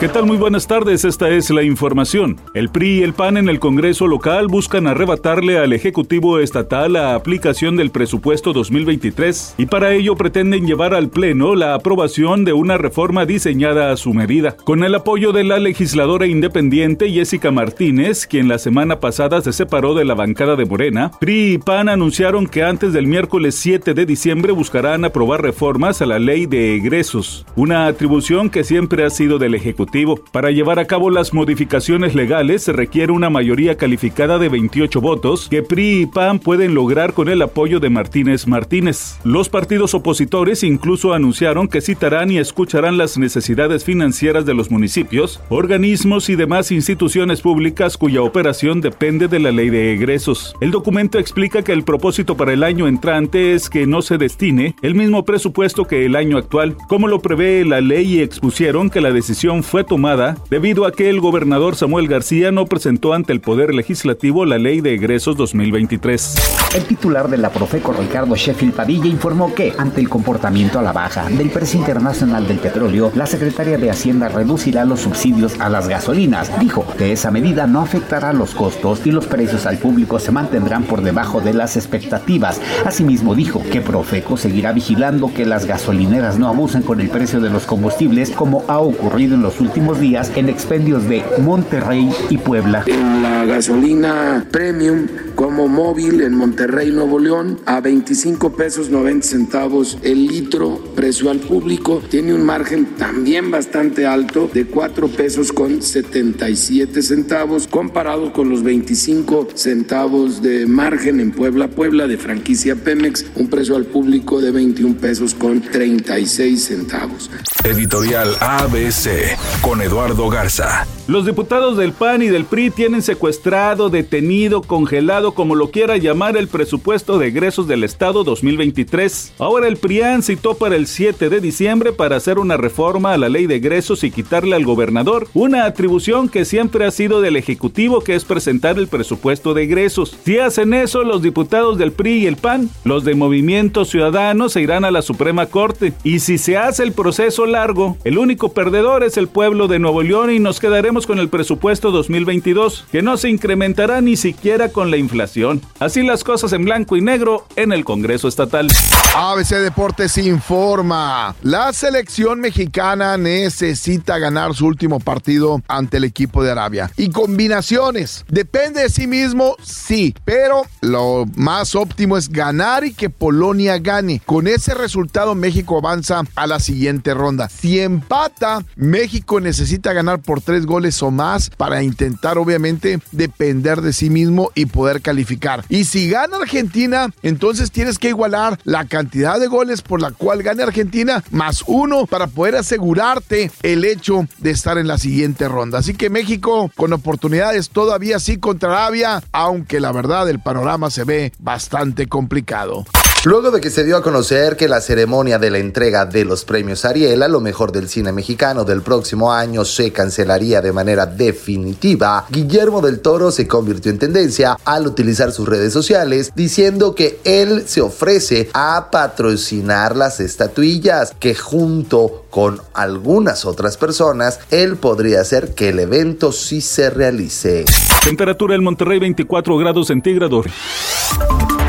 ¿Qué tal? Muy buenas tardes, esta es la información. El PRI y el PAN en el Congreso local buscan arrebatarle al Ejecutivo Estatal la aplicación del presupuesto 2023 y para ello pretenden llevar al Pleno la aprobación de una reforma diseñada a su medida. Con el apoyo de la legisladora independiente Jessica Martínez, quien la semana pasada se separó de la bancada de Morena, PRI y PAN anunciaron que antes del miércoles 7 de diciembre buscarán aprobar reformas a la ley de egresos, una atribución que siempre ha sido del Ejecutivo para llevar a cabo las modificaciones legales se requiere una mayoría calificada de 28 votos que PRI y PAN pueden lograr con el apoyo de Martínez Martínez. Los partidos opositores incluso anunciaron que citarán y escucharán las necesidades financieras de los municipios, organismos y demás instituciones públicas cuya operación depende de la ley de egresos. El documento explica que el propósito para el año entrante es que no se destine el mismo presupuesto que el año actual, como lo prevé la ley y expusieron que la decisión fue tomada debido a que el gobernador Samuel García no presentó ante el Poder Legislativo la Ley de Egresos 2023. El titular de la Profeco, Ricardo Sheffield Padilla, informó que, ante el comportamiento a la baja del precio internacional del petróleo, la Secretaría de Hacienda reducirá los subsidios a las gasolinas. Dijo que esa medida no afectará los costos y los precios al público se mantendrán por debajo de las expectativas. Asimismo, dijo que Profeco seguirá vigilando que las gasolineras no abusen con el precio de los combustibles como ha ocurrido en los últimos últimos días en expendios de Monterrey y Puebla. En la gasolina premium como móvil en Monterrey, Nuevo León, a 25 pesos 90 centavos el litro, precio al público, tiene un margen también bastante alto de 4 pesos con 77 centavos, comparado con los 25 centavos de margen en Puebla, Puebla de franquicia Pemex, un precio al público de 21 pesos con 36 centavos. Editorial ABC con Eduardo Garza. Los diputados del PAN y del PRI tienen secuestrado, detenido, congelado, como lo quiera llamar, el presupuesto de egresos del Estado 2023. Ahora el PRIAN citó para el 7 de diciembre para hacer una reforma a la ley de egresos y quitarle al gobernador una atribución que siempre ha sido del Ejecutivo, que es presentar el presupuesto de egresos. Si hacen eso, los diputados del PRI y el PAN, los de Movimiento Ciudadano, se irán a la Suprema Corte. Y si se hace el proceso largo, el único perdedor es el pueblo de Nuevo León y nos quedaremos con el presupuesto 2022, que no se incrementará ni siquiera con la inflación. Así las cosas en blanco y negro en el Congreso Estatal. ABC Deportes informa. La selección mexicana necesita ganar su último partido ante el equipo de Arabia. Y combinaciones. Depende de sí mismo, sí. Pero lo más óptimo es ganar y que Polonia gane. Con ese resultado México avanza a la siguiente ronda. Si empata, México necesita ganar por tres o más para intentar obviamente depender de sí mismo y poder calificar. Y si gana Argentina, entonces tienes que igualar la cantidad de goles por la cual gane Argentina más uno para poder asegurarte el hecho de estar en la siguiente ronda. Así que México con oportunidades todavía sí contra Arabia, aunque la verdad el panorama se ve bastante complicado. Luego de que se dio a conocer que la ceremonia de la entrega de los premios Ariel a lo mejor del cine mexicano del próximo año se cancelaría de manera definitiva, Guillermo del Toro se convirtió en tendencia al utilizar sus redes sociales diciendo que él se ofrece a patrocinar las estatuillas que junto con algunas otras personas él podría hacer que el evento sí se realice. Temperatura en Monterrey 24 grados centígrados.